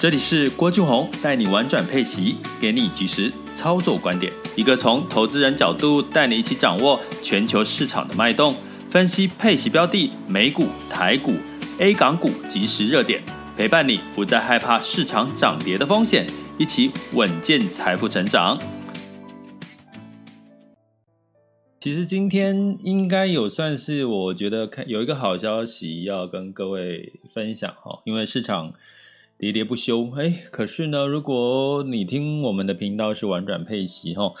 这里是郭俊宏带你玩转配息，给你及时操作观点，一个从投资人角度带你一起掌握全球市场的脉动，分析配息标的、美股、台股、A 港股即时热点，陪伴你不再害怕市场涨跌的风险，一起稳健财富成长。其实今天应该有算是我觉得看有一个好消息要跟各位分享哈，因为市场。喋喋不休，哎，可是呢，如果你听我们的频道是玩转配息哈，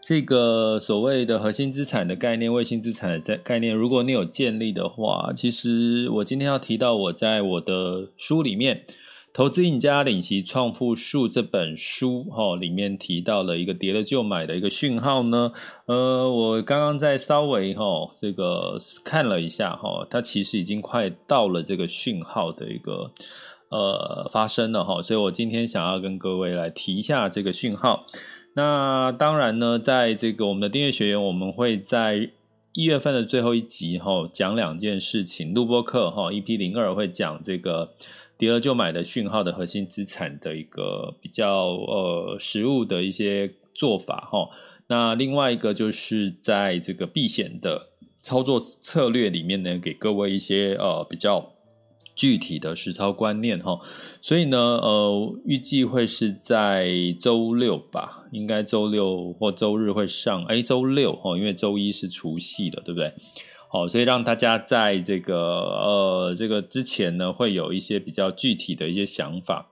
这个所谓的核心资产的概念、卫星资产的概念，如果你有建立的话，其实我今天要提到我在我的书里面《投资赢家领息创富术》这本书哈里面提到了一个跌了就买的一个讯号呢，呃，我刚刚在稍微哈这个看了一下哈，它其实已经快到了这个讯号的一个。呃，发生了哈，所以我今天想要跟各位来提一下这个讯号。那当然呢，在这个我们的订阅学员，我们会在一月份的最后一集哈讲两件事情。录播课哈，EP 零二会讲这个跌了就买的讯号的核心资产的一个比较呃实物的一些做法哈。那另外一个就是在这个避险的操作策略里面呢，给各位一些呃比较。具体的实操观念哈，所以呢，呃，预计会是在周六吧，应该周六或周日会上，哎，周六哈，因为周一是除夕的，对不对？好，所以让大家在这个呃这个之前呢，会有一些比较具体的一些想法。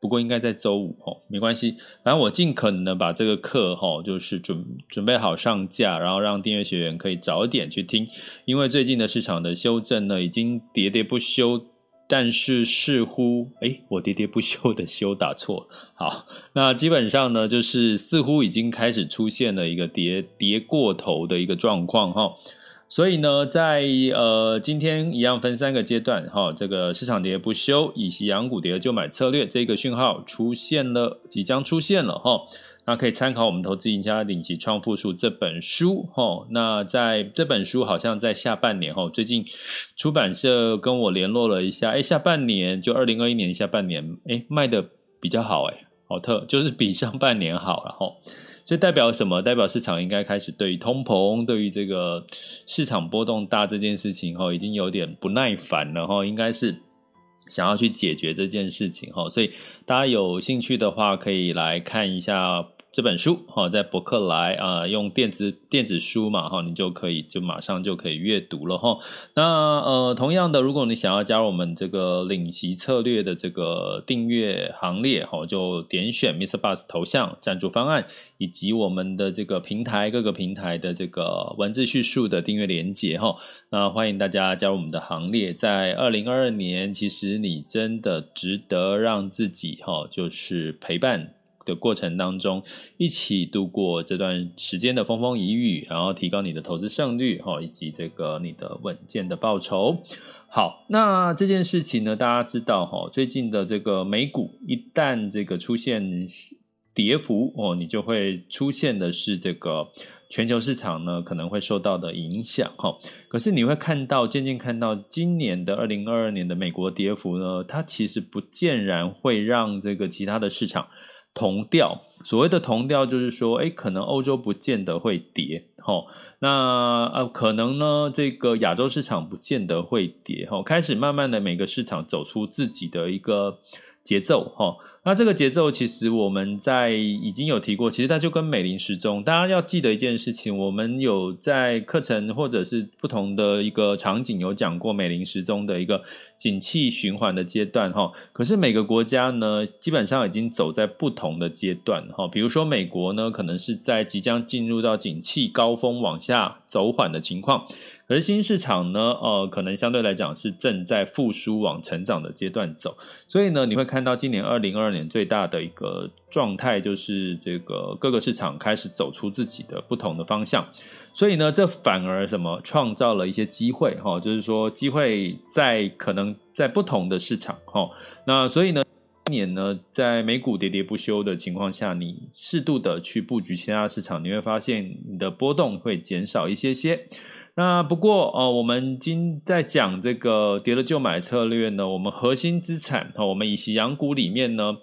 不过应该在周五哈，没关系，反正我尽可能的把这个课哈，就是准准备好上架，然后让订阅学员可以早点去听，因为最近的市场的修正呢，已经喋喋不休，但是似乎诶，我喋喋不休的休打错，好，那基本上呢，就是似乎已经开始出现了一个跌跌过头的一个状况哈。所以呢，在呃今天一样分三个阶段哈，这个市场跌不休，以及养股跌就买策略这个讯号出现了，即将出现了哈，那可以参考我们投资赢家领级创富术这本书哈。那在这本书好像在下半年哈，最近出版社跟我联络了一下，哎，下半年就二零二一年下半年，哎，卖的比较好哎，好特就是比上半年好了哈。所以代表什么？代表市场应该开始对于通膨、对于这个市场波动大这件事情，哈，已经有点不耐烦了，哈，应该是想要去解决这件事情，哈，所以大家有兴趣的话，可以来看一下。这本书哈，在博客来啊，用电子电子书嘛哈，你就可以就马上就可以阅读了哈。那呃，同样的，如果你想要加入我们这个领息策略的这个订阅行列哈，就点选 Mr. Bus 头像赞助方案，以及我们的这个平台各个平台的这个文字叙述的订阅连接哈。那欢迎大家加入我们的行列，在二零二二年，其实你真的值得让自己哈，就是陪伴。的过程当中，一起度过这段时间的风风雨雨，然后提高你的投资胜率，哈，以及这个你的稳健的报酬。好，那这件事情呢，大家知道哈，最近的这个美股一旦这个出现跌幅哦，你就会出现的是这个全球市场呢可能会受到的影响哈。可是你会看到，渐渐看到今年的二零二二年的美国跌幅呢，它其实不见然会让这个其他的市场。同调，所谓的同调就是说，哎，可能欧洲不见得会跌，吼，那呃，可能呢，这个亚洲市场不见得会跌，吼，开始慢慢的每个市场走出自己的一个节奏，吼。那这个节奏其实我们在已经有提过，其实它就跟美林时钟，大家要记得一件事情，我们有在课程或者是不同的一个场景有讲过美林时钟的一个景气循环的阶段哈。可是每个国家呢，基本上已经走在不同的阶段哈。比如说美国呢，可能是在即将进入到景气高峰往下走缓的情况。而新市场呢，呃，可能相对来讲是正在复苏往成长的阶段走，所以呢，你会看到今年二零二二最大的一个状态就是这个各个市场开始走出自己的不同的方向，所以呢，这反而什么创造了一些机会哈，就是说机会在可能在不同的市场哈，那所以呢。今年呢，在美股喋喋不休的情况下，你适度的去布局其他市场，你会发现你的波动会减少一些些。那不过哦，我们今在讲这个跌了就买策略呢，我们核心资产哈，我们以息羊股里面呢。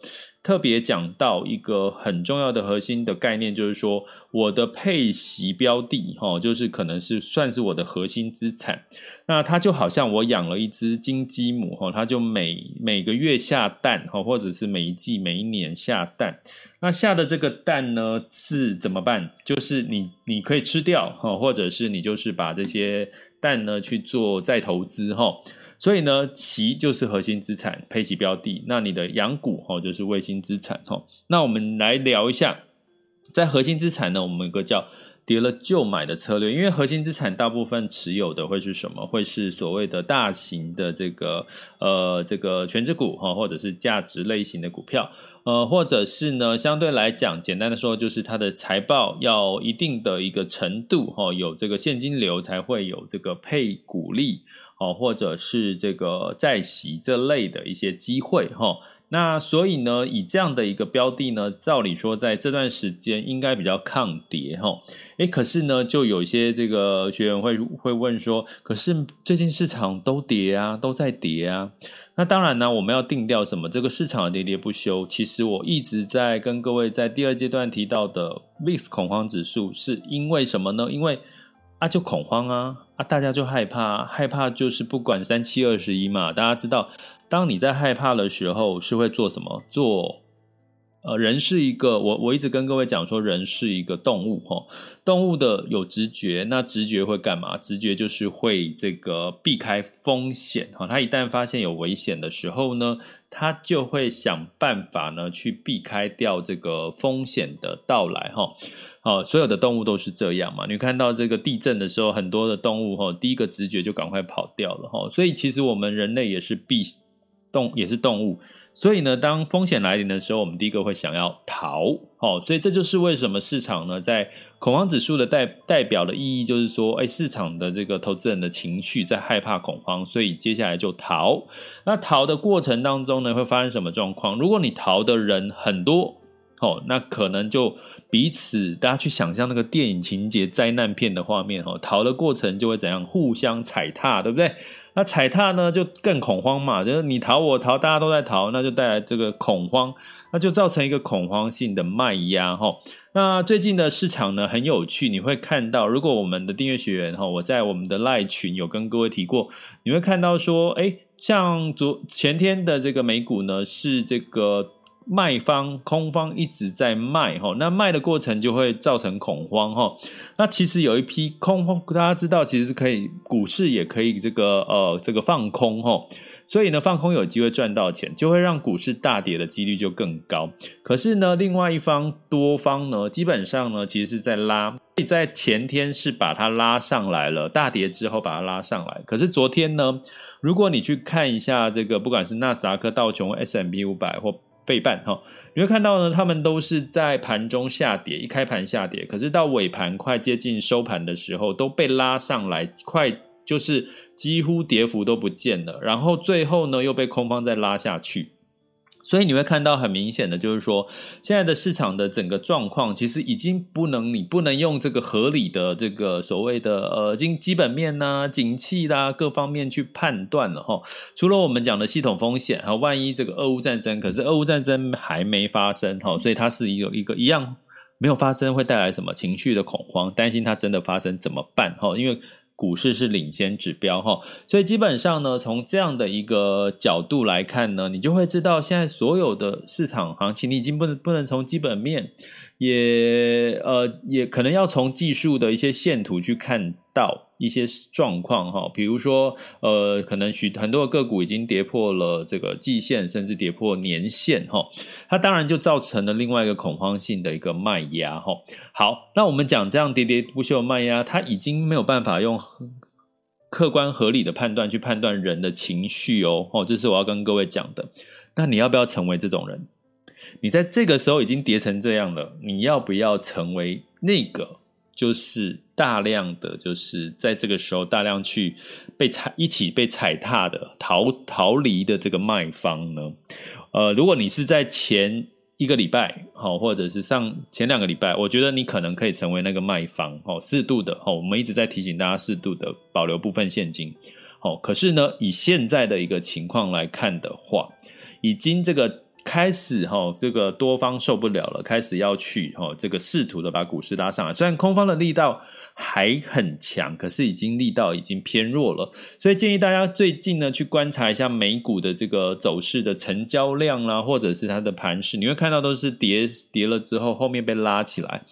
特别讲到一个很重要的核心的概念，就是说我的配息标的，哈，就是可能是算是我的核心资产。那它就好像我养了一只金鸡母，哈，它就每每个月下蛋，哈，或者是每一季、每一年下蛋。那下的这个蛋呢，是怎么办？就是你你可以吃掉，哈，或者是你就是把这些蛋呢去做再投资，哈。所以呢，息就是核心资产配齐标的，那你的养股哈就是卫星资产哈。那我们来聊一下，在核心资产呢，我们有个叫跌了就买的策略，因为核心资产大部分持有的会是什么？会是所谓的大型的这个呃这个全值股哈，或者是价值类型的股票，呃，或者是呢相对来讲，简单的说就是它的财报要一定的一个程度哈，有这个现金流才会有这个配股利。哦，或者是这个债息这类的一些机会哈，那所以呢，以这样的一个标的呢，照理说在这段时间应该比较抗跌哈，诶，可是呢，就有一些这个学员会会问说，可是最近市场都跌啊，都在跌啊，那当然呢，我们要定调什么？这个市场的喋喋不休，其实我一直在跟各位在第二阶段提到的 VIX 恐慌指数，是因为什么呢？因为啊，就恐慌啊，啊，大家就害怕，害怕就是不管三七二十一嘛。大家知道，当你在害怕的时候，是会做什么？做，呃，人是一个，我我一直跟各位讲说，人是一个动物哈，动物的有直觉，那直觉会干嘛？直觉就是会这个避开风险哈。它一旦发现有危险的时候呢，它就会想办法呢去避开掉这个风险的到来哈。哦，所有的动物都是这样嘛？你看到这个地震的时候，很多的动物哈，第一个直觉就赶快跑掉了哈。所以其实我们人类也是必动，也是动物。所以呢，当风险来临的时候，我们第一个会想要逃。哦，所以这就是为什么市场呢，在恐慌指数的代代表的意义，就是说，哎，市场的这个投资人的情绪在害怕恐慌，所以接下来就逃。那逃的过程当中呢，会发生什么状况？如果你逃的人很多，哦，那可能就。彼此，大家去想象那个电影情节、灾难片的画面，哈，逃的过程就会怎样？互相踩踏，对不对？那踩踏呢，就更恐慌嘛，就是你逃我逃，大家都在逃，那就带来这个恐慌，那就造成一个恐慌性的卖压，哈。那最近的市场呢，很有趣，你会看到，如果我们的订阅学员，哈，我在我们的赖群有跟各位提过，你会看到说，哎，像昨前天的这个美股呢，是这个。卖方空方一直在卖哈，那卖的过程就会造成恐慌哈。那其实有一批空方，大家知道其实是可以股市也可以这个呃这个放空哈，所以呢放空有机会赚到钱，就会让股市大跌的几率就更高。可是呢，另外一方多方呢，基本上呢其实是在拉，所以在前天是把它拉上来了，大跌之后把它拉上来。可是昨天呢，如果你去看一下这个，不管是纳斯达克、道琼、S M P 五百或费半哈，你会看到呢，他们都是在盘中下跌，一开盘下跌，可是到尾盘快接近收盘的时候，都被拉上来，快就是几乎跌幅都不见了，然后最后呢又被空方再拉下去。所以你会看到很明显的，就是说现在的市场的整个状况，其实已经不能，你不能用这个合理的这个所谓的呃经基本面呐、啊、景气啦各方面去判断了哈。除了我们讲的系统风险，哈，万一这个俄乌战争，可是俄乌战争还没发生哈，所以它是一个一个一样没有发生，会带来什么情绪的恐慌，担心它真的发生怎么办哈？因为股市是领先指标哈，所以基本上呢，从这样的一个角度来看呢，你就会知道现在所有的市场行情，你已经不能不能从基本面，也呃也可能要从技术的一些线图去看到。一些状况哈，比如说呃，可能许很多个股已经跌破了这个季线，甚至跌破年线哈，它当然就造成了另外一个恐慌性的一个卖压哈。好，那我们讲这样喋喋不休的卖压，它已经没有办法用客观合理的判断去判断人的情绪哦，哦，这是我要跟各位讲的。那你要不要成为这种人？你在这个时候已经跌成这样了，你要不要成为那个？就是大量的，就是在这个时候大量去被踩一起被踩踏的逃逃离的这个卖方呢？呃，如果你是在前一个礼拜，好，或者是上前两个礼拜，我觉得你可能可以成为那个卖方，哦，适度的，哦，我们一直在提醒大家适度的保留部分现金，哦，可是呢，以现在的一个情况来看的话，已经这个。开始哈，这个多方受不了了，开始要去哈，这个试图的把股市拉上来。虽然空方的力道还很强，可是已经力道已经偏弱了。所以建议大家最近呢，去观察一下美股的这个走势的成交量啦，或者是它的盘势，你会看到都是跌跌了之后，后面被拉起来。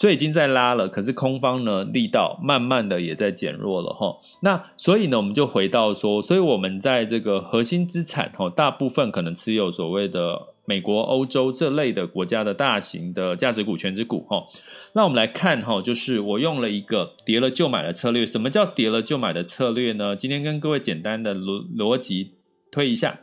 所以已经在拉了，可是空方呢，力道慢慢的也在减弱了哈。那所以呢，我们就回到说，所以我们在这个核心资产哈，大部分可能持有所谓的美国、欧洲这类的国家的大型的价值股、权值股哈。那我们来看哈，就是我用了一个跌了就买的策略。什么叫跌了就买的策略呢？今天跟各位简单的逻逻辑推一下。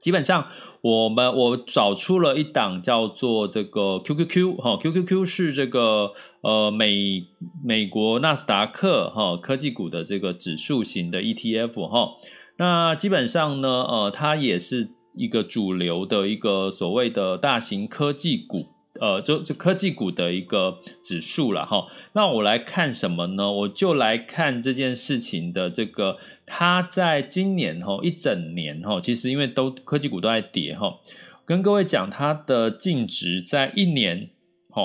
基本上，我们我找出了一档叫做这个 QQQ 哈，QQQ 是这个呃美美国纳斯达克哈科技股的这个指数型的 ETF 哈。那基本上呢，呃，它也是一个主流的一个所谓的大型科技股。呃，就就科技股的一个指数了哈。那我来看什么呢？我就来看这件事情的这个，它在今年哈一整年哈，其实因为都科技股都在跌哈。跟各位讲，它的净值在一年哈，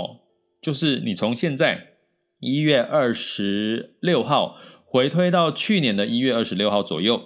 就是你从现在一月二十六号回推到去年的一月二十六号左右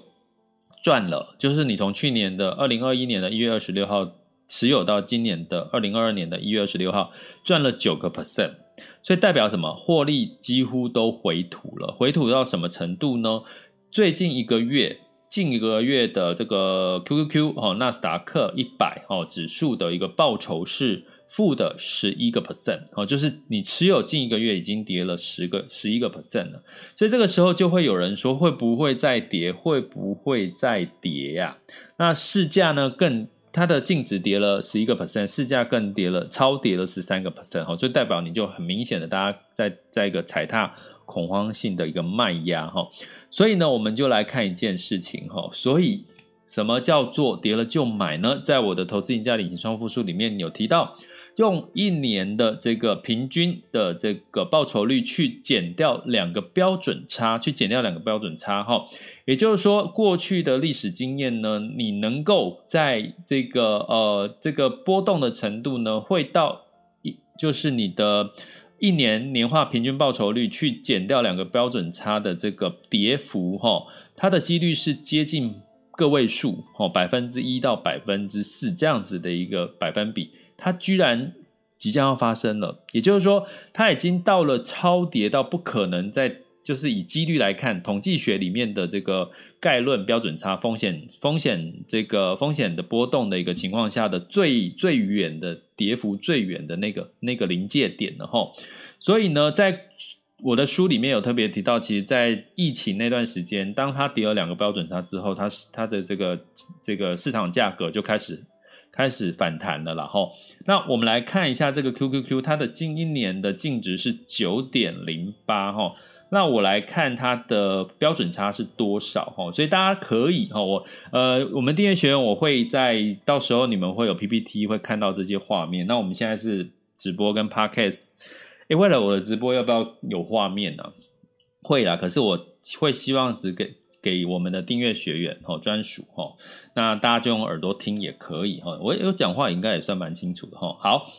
赚了，就是你从去年的二零二一年的一月二十六号。持有到今年的二零二二年的一月二十六号，赚了九个 percent，所以代表什么？获利几乎都回吐了。回吐到什么程度呢？最近一个月，近一个月的这个 QQQ 哦，纳斯达克一百哦指数的一个报酬是负的十一个 percent 哦，就是你持有近一个月已经跌了十个十一个 percent 了。所以这个时候就会有人说，会不会再跌？会不会再跌呀？那市价呢？更它的净值跌了十一个 percent，市价更跌了，超跌了十三个 percent，哈，就代表你就很明显的，大家在在一个踩踏恐慌性的一个卖压，哈，所以呢，我们就来看一件事情，哈，所以什么叫做跌了就买呢？在我的投资赢家理财双复数里面有提到。用一年的这个平均的这个报酬率去减掉两个标准差，去减掉两个标准差哈，也就是说，过去的历史经验呢，你能够在这个呃这个波动的程度呢，会到一就是你的一年年化平均报酬率去减掉两个标准差的这个跌幅哈，它的几率是接近个位数哦，百分之一到百分之四这样子的一个百分比。它居然即将要发生了，也就是说，它已经到了超跌到不可能再，就是以几率来看，统计学里面的这个概论标准差风险风险这个风险的波动的一个情况下的最最远的跌幅最远的那个那个临界点了哈。所以呢，在我的书里面有特别提到，其实，在疫情那段时间，当它跌了两个标准差之后，它它的这个这个市场价格就开始。开始反弹的了，然后那我们来看一下这个 QQQ，它的近一年的净值是九点零八哈。那我来看它的标准差是多少哈？所以大家可以哈，我呃，我们订阅学员我会在到时候你们会有 PPT 会看到这些画面。那我们现在是直播跟 Podcast，诶，为了我的直播要不要有画面呢？会啦，可是我会希望只给。给我们的订阅学员哦专属哦，那大家就用耳朵听也可以哈。我有讲话应该也算蛮清楚的哈。好，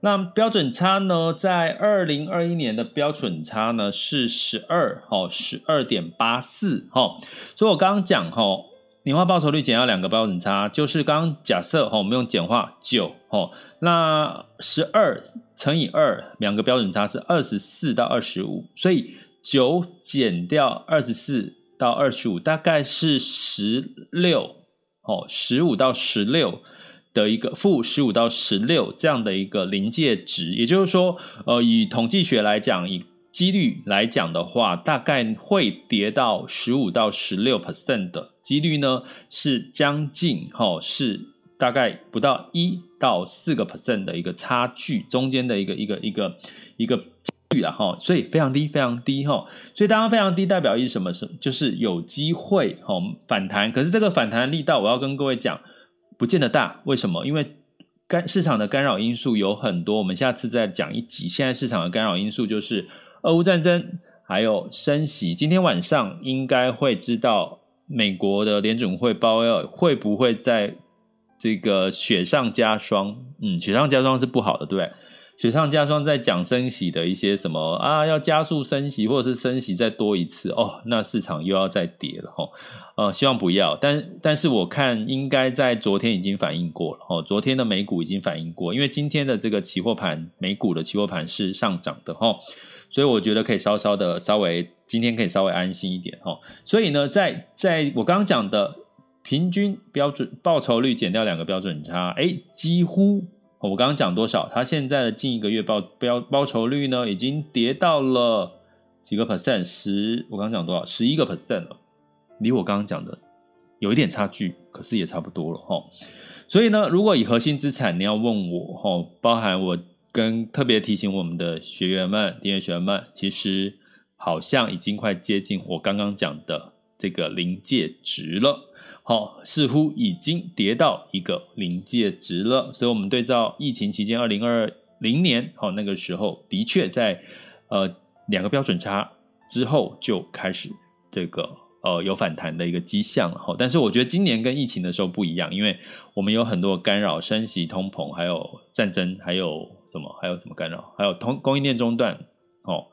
那标准差呢，在二零二一年的标准差呢是十二哈，十二点八四哈。所以我刚刚讲哈，年化报酬率减掉两个标准差，就是刚刚假设哈，我们用简化九哈，那十二乘以二，两个标准差是二十四到二十五，所以九减掉二十四。到二十五，大概是十六哦，十五到十六的一个负十五到十六这样的一个临界值，也就是说，呃，以统计学来讲，以几率来讲的话，大概会跌到十五到十六 percent 的几率呢，是将近哈，是大概不到一到四个 percent 的一个差距，中间的一个一个一个一个率了哈，所以非常低非常低哈，所以当然非常低代表意什么？是就是有机会哈反弹，可是这个反弹力道，我要跟各位讲，不见得大，为什么？因为干市场的干扰因素有很多，我们下次再讲一集。现在市场的干扰因素就是俄乌战争，还有升息。今天晚上应该会知道美国的联准会鲍威尔会不会在这个雪上加霜？嗯，雪上加霜是不好的，对不对？雪上加霜，在讲升息的一些什么啊，要加速升息，或者是升息再多一次哦，那市场又要再跌了哈。呃，希望不要，但但是我看应该在昨天已经反映过了哦，昨天的美股已经反映过，因为今天的这个期货盘，美股的期货盘是上涨的哈，所以我觉得可以稍稍的稍微今天可以稍微安心一点哈。所以呢，在在我刚刚讲的平均标准报酬率减掉两个标准差，哎，几乎。我刚刚讲多少？它现在的近一个月报标报酬率呢，已经跌到了几个 percent？十，我刚刚讲多少？十一个 percent 了，离我刚刚讲的有一点差距，可是也差不多了哈。所以呢，如果以核心资产，你要问我哈，包含我跟特别提醒我们的学员们、订阅学员们，其实好像已经快接近我刚刚讲的这个临界值了。好，似乎已经跌到一个临界值了，所以，我们对照疫情期间二零二零年，好，那个时候的确在呃两个标准差之后就开始这个呃有反弹的一个迹象了。好，但是我觉得今年跟疫情的时候不一样，因为我们有很多干扰，升息、通膨，还有战争，还有什么？还有什么干扰？还有通供应链中断，哦。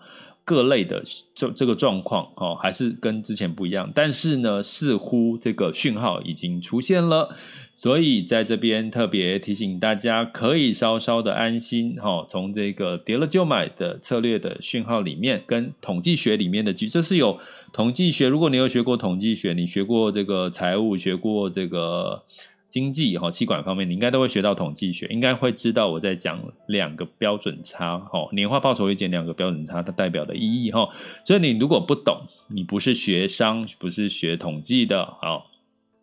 各类的这这个状况哦，还是跟之前不一样，但是呢，似乎这个讯号已经出现了，所以在这边特别提醒大家，可以稍稍的安心哈。从这个跌了就买的策略的讯号里面，跟统计学里面的，这是有统计学。如果你有学过统计学，你学过这个财务，学过这个。经济哈，企管方面，你应该都会学到统计学，应该会知道我在讲两个标准差哈，年化报酬率减两个标准差，它代表的意义哈。所以你如果不懂，你不是学商，不是学统计的，好，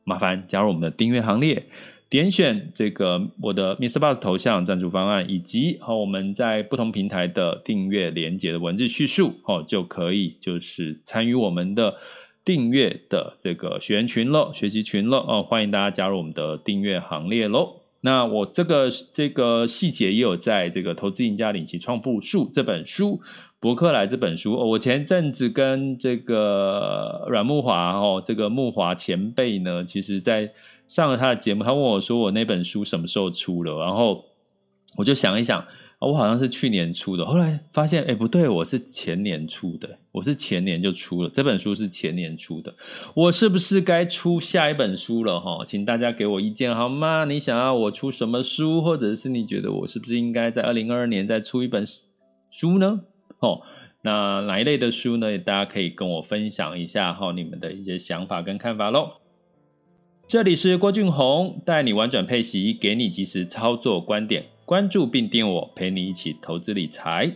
麻烦加入我们的订阅行列，点选这个我的 Mr. Bus 头像赞助方案，以及和我们在不同平台的订阅连接的文字叙述哦，就可以就是参与我们的。订阅的这个学员群了，学习群了哦，欢迎大家加入我们的订阅行列喽。那我这个这个细节也有在这个《投资赢家领息创富术》这本书，博客来这本书哦。我前阵子跟这个阮木华哦，这个木华前辈呢，其实在上了他的节目，他问我说我那本书什么时候出了，然后我就想一想。我好像是去年出的，后来发现，哎，不对，我是前年出的，我是前年就出了这本书，是前年出的，我是不是该出下一本书了？哈，请大家给我意见好吗？你想要我出什么书，或者是你觉得我是不是应该在二零二二年再出一本书呢？哦，那哪一类的书呢？大家可以跟我分享一下哈，你们的一些想法跟看法喽。这里是郭俊宏，带你玩转配息，给你及时操作观点。关注并订我，陪你一起投资理财。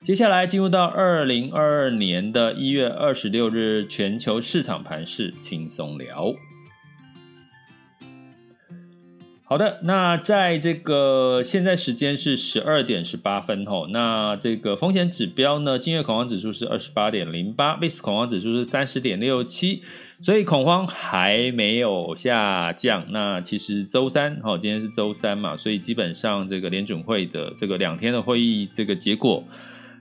接下来进入到二零二二年的一月二十六日，全球市场盘势轻松聊。好的，那在这个现在时间是十二点十八分吼，那这个风险指标呢，今日恐慌指数是二十八点零八，VIX 恐慌指数是三十点六七，所以恐慌还没有下降。那其实周三哈，今天是周三嘛，所以基本上这个联准会的这个两天的会议这个结果。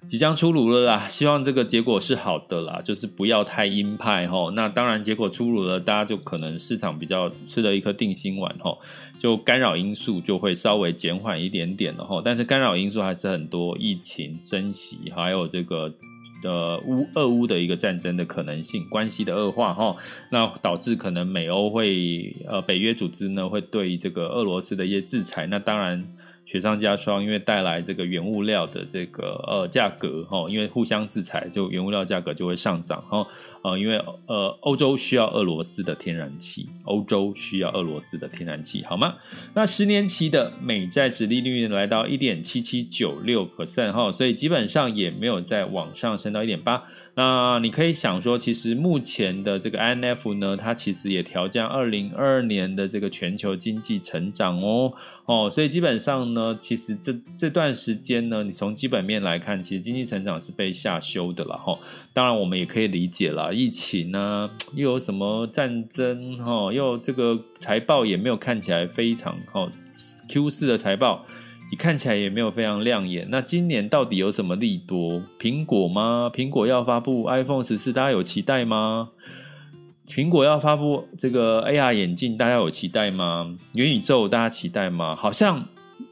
即将出炉了啦，希望这个结果是好的啦，就是不要太鹰派吼。那当然，结果出炉了，大家就可能市场比较吃了一颗定心丸吼，就干扰因素就会稍微减缓一点点了吼。但是干扰因素还是很多，疫情、升息，还有这个呃乌俄乌的一个战争的可能性，关系的恶化齁，那导致可能美欧会呃北约组织呢会对这个俄罗斯的一些制裁，那当然。雪上加霜，因为带来这个原物料的这个呃价格哈，因为互相制裁，就原物料价格就会上涨哈。呃，因为呃欧洲需要俄罗斯的天然气，欧洲需要俄罗斯的天然气，好吗？那十年期的美债殖利率来到一点七七九六 percent 哈，所以基本上也没有再往上升到一点八。那你可以想说，其实目前的这个 IMF 呢，它其实也调降二零二二年的这个全球经济成长哦哦，所以基本上呢，其实这这段时间呢，你从基本面来看，其实经济成长是被下修的了哈。当然，我们也可以理解了，疫情呢，又有什么战争哈，又这个财报也没有看起来非常好，Q 四的财报。你看起来也没有非常亮眼。那今年到底有什么利多？苹果吗？苹果要发布 iPhone 十四，大家有期待吗？苹果要发布这个 AR 眼镜，大家有期待吗？元宇宙大家期待吗？好像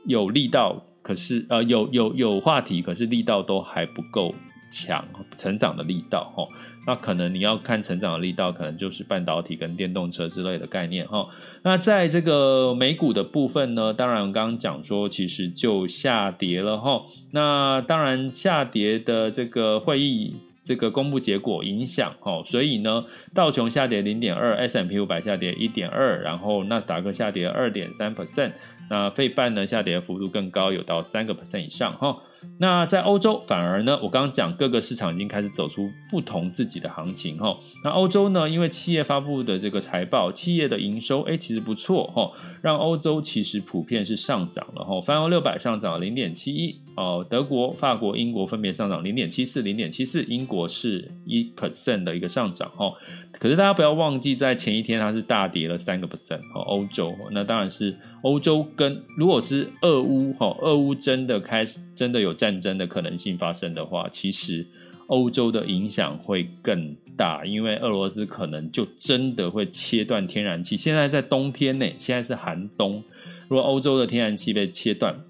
有力道，可是呃有有有话题，可是力道都还不够。强成长的力道哈，那可能你要看成长的力道，可能就是半导体跟电动车之类的概念哈。那在这个美股的部分呢，当然我刚刚讲说，其实就下跌了哈。那当然下跌的这个会议这个公布结果影响哈，所以呢，道琼下跌零点二，S&P 五百下跌一点二，然后纳斯达克下跌二点三 percent，那费半呢下跌幅度更高，有到三个 percent 以上哈。那在欧洲反而呢，我刚刚讲各个市场已经开始走出不同自己的行情哈。那欧洲呢，因为企业发布的这个财报，企业的营收哎其实不错哈，让欧洲其实普遍是上涨了哈。泛欧六百上涨零点七一哦，德国、法国、英国分别上涨零点七四、零点七四，英国是一 percent 的一个上涨哦。可是大家不要忘记，在前一天它是大跌了三个 percent 哦，欧洲那当然是欧洲跟如果是俄乌哈，俄乌真的开始真的有战争的可能性发生的话，其实欧洲的影响会更大，因为俄罗斯可能就真的会切断天然气。现在在冬天呢，现在是寒冬，如果欧洲的天然气被切断。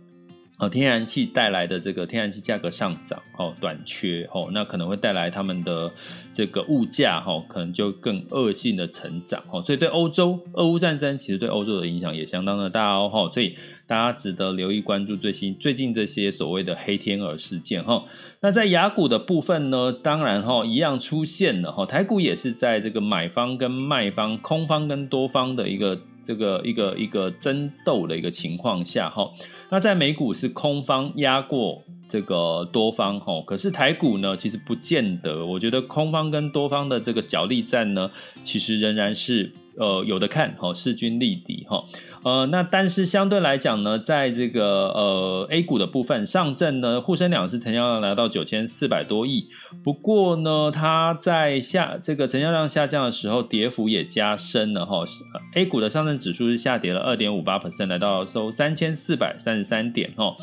哦，天然气带来的这个天然气价格上涨，哦，短缺，哦，那可能会带来他们的这个物价，哈，可能就更恶性的成长，哦，所以对欧洲，俄乌战争其实对欧洲的影响也相当的大哦，所以大家值得留意关注最新最近这些所谓的黑天鹅事件，哈。那在雅股的部分呢，当然哈，一样出现了哈，台股也是在这个买方跟卖方、空方跟多方的一个。这个一个一个争斗的一个情况下哈，那在美股是空方压过这个多方哈，可是台股呢，其实不见得，我觉得空方跟多方的这个角力战呢，其实仍然是呃有的看哈，势均力敌哈。呃，那但是相对来讲呢，在这个呃 A 股的部分，上证呢沪深两市成交量来到九千四百多亿，不过呢，它在下这个成交量下降的时候，跌幅也加深了哈。A 股的上证指数是下跌了二点五八 percent，来到收三千四百三十三点哈。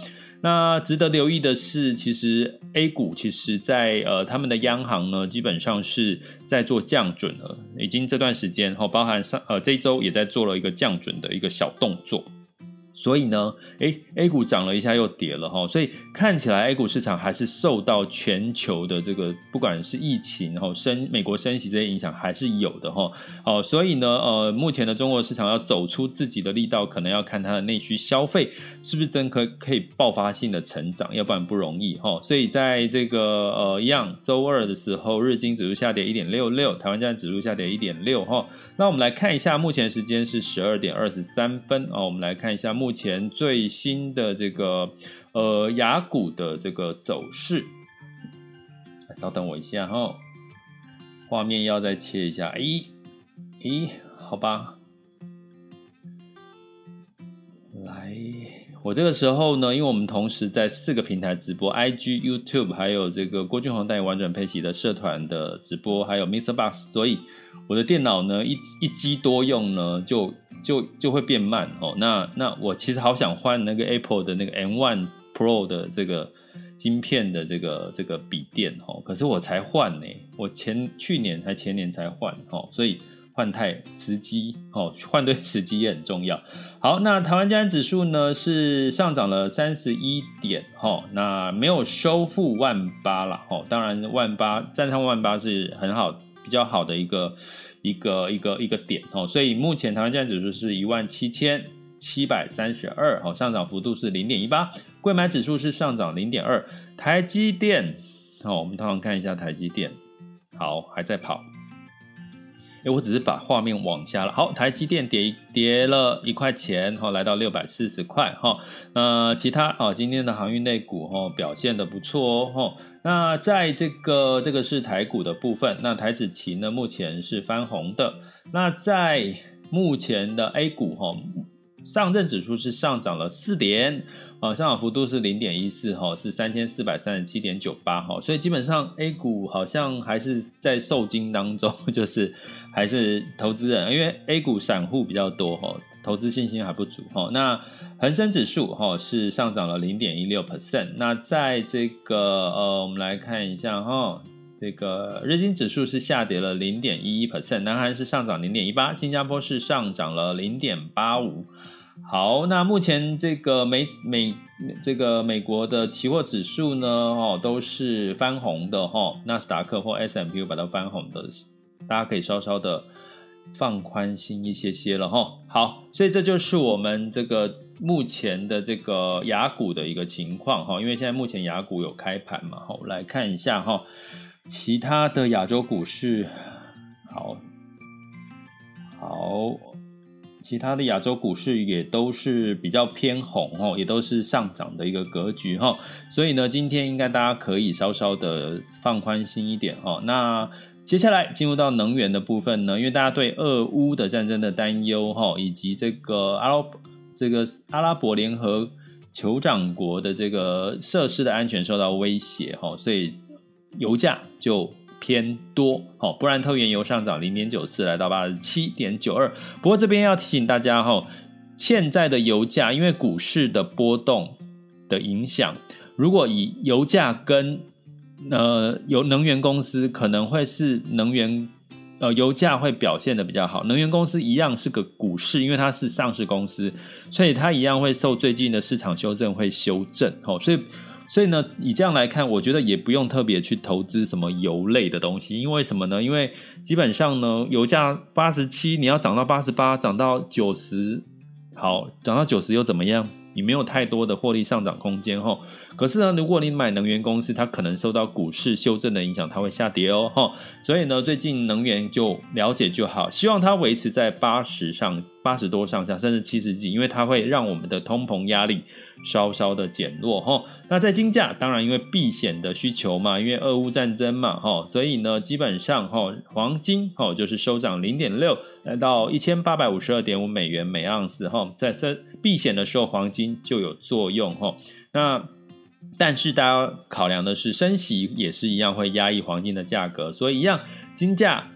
那值得留意的是，其实 A 股其实在呃他们的央行呢，基本上是在做降准了，已经这段时间哈，包含上呃这一周也在做了一个降准的一个小动作。所以呢，诶，A 股涨了一下又跌了哈，所以看起来 A 股市场还是受到全球的这个不管是疫情哈升美国升息这些影响还是有的哈。哦，所以呢，呃，目前的中国市场要走出自己的力道，可能要看它的内需消费是不是真可可以爆发性的成长，要不然不容易哈。所以在这个呃一样周二的时候，日经指数下跌一点六六，台湾站指数下跌一点六哈。那我们来看一下，目前时间是十二点二十三分啊，我们来看一下目。前最新的这个呃雅股的这个走势，稍等我一下哈，画面要再切一下，咦咦，好吧，来，我这个时候呢，因为我们同时在四个平台直播，IG、YouTube，还有这个郭俊宏带你玩转配息的社团的直播，还有 MixerBox，所以我的电脑呢一一机多用呢就。就就会变慢哦。那那我其实好想换那个 Apple 的那个 M1 Pro 的这个晶片的这个这个笔电哦。可是我才换呢，我前去年还前年才换哦，所以换太时机哦，换对时机也很重要。好，那台湾加权指数呢是上涨了三十一点哦，那没有收复万八了哦。当然万八站上万八是很好比较好的一个。一个一个一个点哦，所以目前台湾加权指数是一万七千七百三十二，好，上涨幅度是零点一八。柜买指数是上涨零点二。台积电，好，我们通常看一下台积电，好，还在跑。哎，我只是把画面往下了。好，台积电跌跌了一块钱，哈，来到六百四十块，哈。呃，其他啊，今天的航运类股，哈，表现的不错哦，哈。那在这个这个是台股的部分，那台指期呢，目前是翻红的。那在目前的 A 股，哈。上证指数是上涨了四点，啊，上涨幅度是零点一四，哈，是三千四百三十七点九八，哈，所以基本上 A 股好像还是在受惊当中，就是还是投资人，因为 A 股散户比较多，哈，投资信心还不足，哈。那恒生指数，哈，是上涨了零点一六 percent，那在这个呃，我们来看一下，哈。这个日经指数是下跌了零点一一 percent，南韩是上涨零点一八，新加坡是上涨了零点八五。好，那目前这个美美这个美国的期货指数呢，哦，都是翻红的哈、哦，纳斯达克或 S&P 500都翻红的，大家可以稍稍的放宽心一些些了哈、好，所以这就是我们这个目前的这个雅股的一个情况哈、因为现在目前雅股有开盘嘛，好，来看一下哈。其他的亚洲股市，好，好，其他的亚洲股市也都是比较偏红哦，也都是上涨的一个格局哈，所以呢，今天应该大家可以稍稍的放宽心一点哈。那接下来进入到能源的部分呢，因为大家对俄乌的战争的担忧哈，以及这个阿拉这个阿拉伯联合酋长国的这个设施的安全受到威胁哈，所以。油价就偏多，好，布兰特原油上涨零点九四，来到八十七点九二。不过这边要提醒大家哈，现在的油价因为股市的波动的影响，如果以油价跟呃油能源公司可能会是能源呃油价会表现的比较好，能源公司一样是个股市，因为它是上市公司，所以它一样会受最近的市场修正会修正，好，所以。所以呢，以这样来看，我觉得也不用特别去投资什么油类的东西，因为什么呢？因为基本上呢，油价八十七，你要涨到八十八，涨到九十，好，涨到九十又怎么样？你没有太多的获利上涨空间哈。可是呢，如果你买能源公司，它可能受到股市修正的影响，它会下跌哦，哈。所以呢，最近能源就了解就好，希望它维持在八十上八十多上下，甚至七十几，因为它会让我们的通膨压力稍稍的减弱，哈。那在金价，当然因为避险的需求嘛，因为俄乌战争嘛，哈，所以呢，基本上哈，黄金哈就是收涨零点六，来到一千八百五十二点五美元每盎司，哈，在这避险的时候，黄金就有作用，哈。那但是大家考量的是升息也是一样会压抑黄金的价格，所以一样金价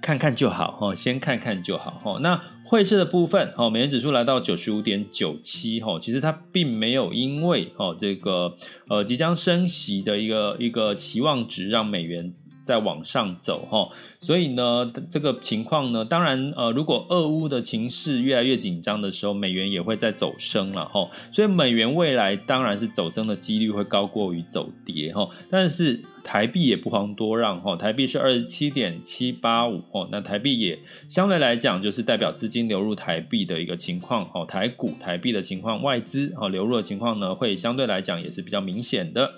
看看就好哈，先看看就好哈。那汇市的部分哦，美元指数来到九十五点九七哈，其实它并没有因为哦这个呃即将升息的一个一个期望值让美元再往上走哈。所以呢，这个情况呢，当然，呃，如果俄乌的情势越来越紧张的时候，美元也会再走升了哈。所以美元未来当然是走升的几率会高过于走跌哈。但是台币也不遑多让哈，台币是二十七点七八五哦，那台币也相对来讲就是代表资金流入台币的一个情况哦。台股台币的情况，外资哦流入的情况呢，会相对来讲也是比较明显的。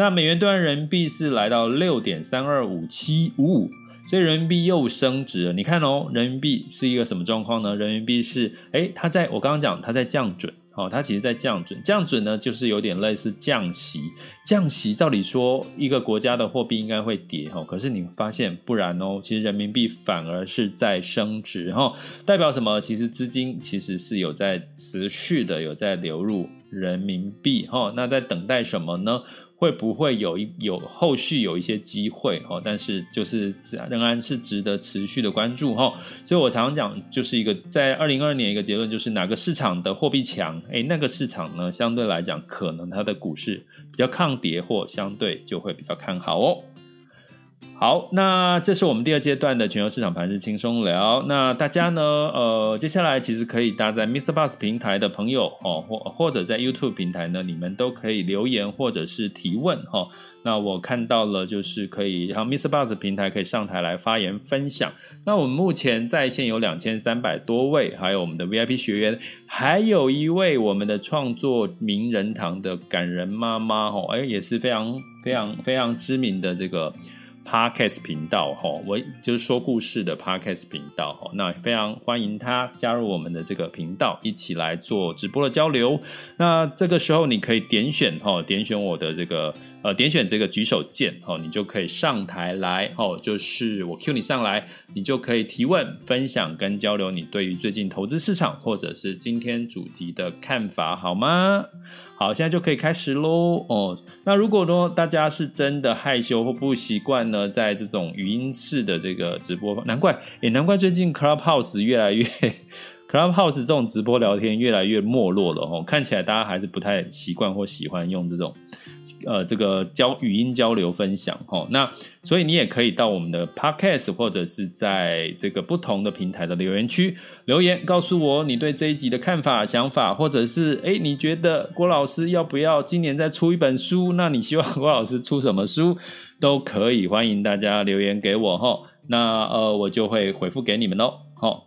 那美元兑换人民币是来到六点三二五七五五。所以人民币又升值了，你看哦，人民币是一个什么状况呢？人民币是，诶，它在我刚刚讲，它在降准，哦，它其实在降准，降准呢就是有点类似降息，降息照理说一个国家的货币应该会跌，哈，可是你发现不然哦，其实人民币反而是在升值，哈，代表什么？其实资金其实是有在持续的有在流入人民币，哈，那在等待什么呢？会不会有一有后续有一些机会哦？但是就是仍然是值得持续的关注哈。所以我常常讲，就是一个在二零二二年一个结论，就是哪个市场的货币强，诶，那个市场呢，相对来讲可能它的股市比较抗跌或相对就会比较看好哦。好，那这是我们第二阶段的全球市场盘势轻松聊。那大家呢，呃，接下来其实可以搭在 Mr. Bus 平台的朋友哦，或或者在 YouTube 平台呢，你们都可以留言或者是提问哈。那我看到了，就是可以让 Mr. Bus 平台可以上台来发言分享。那我们目前在线有两千三百多位，还有我们的 VIP 学员，还有一位我们的创作名人堂的感人妈妈哦，哎，也是非常非常非常知名的这个。Podcast 频道哈，我就是说故事的 Podcast 频道哈，那非常欢迎他加入我们的这个频道，一起来做直播的交流。那这个时候你可以点选哈，点选我的这个呃，点选这个举手键哦，你就可以上台来哦，就是我 cue 你上来，你就可以提问、分享跟交流你对于最近投资市场或者是今天主题的看法，好吗？好，现在就可以开始喽哦。那如果说大家是真的害羞或不习惯呢，在这种语音式的这个直播，难怪也难怪最近 Clubhouse 越来越 Clubhouse 这种直播聊天越来越没落了哦。看起来大家还是不太习惯或喜欢用这种。呃，这个交语音交流分享齁，那所以你也可以到我们的 Podcast 或者是在这个不同的平台的留言区留言，告诉我你对这一集的看法、想法，或者是诶你觉得郭老师要不要今年再出一本书？那你希望郭老师出什么书都可以，欢迎大家留言给我齁，那呃我就会回复给你们喽。好，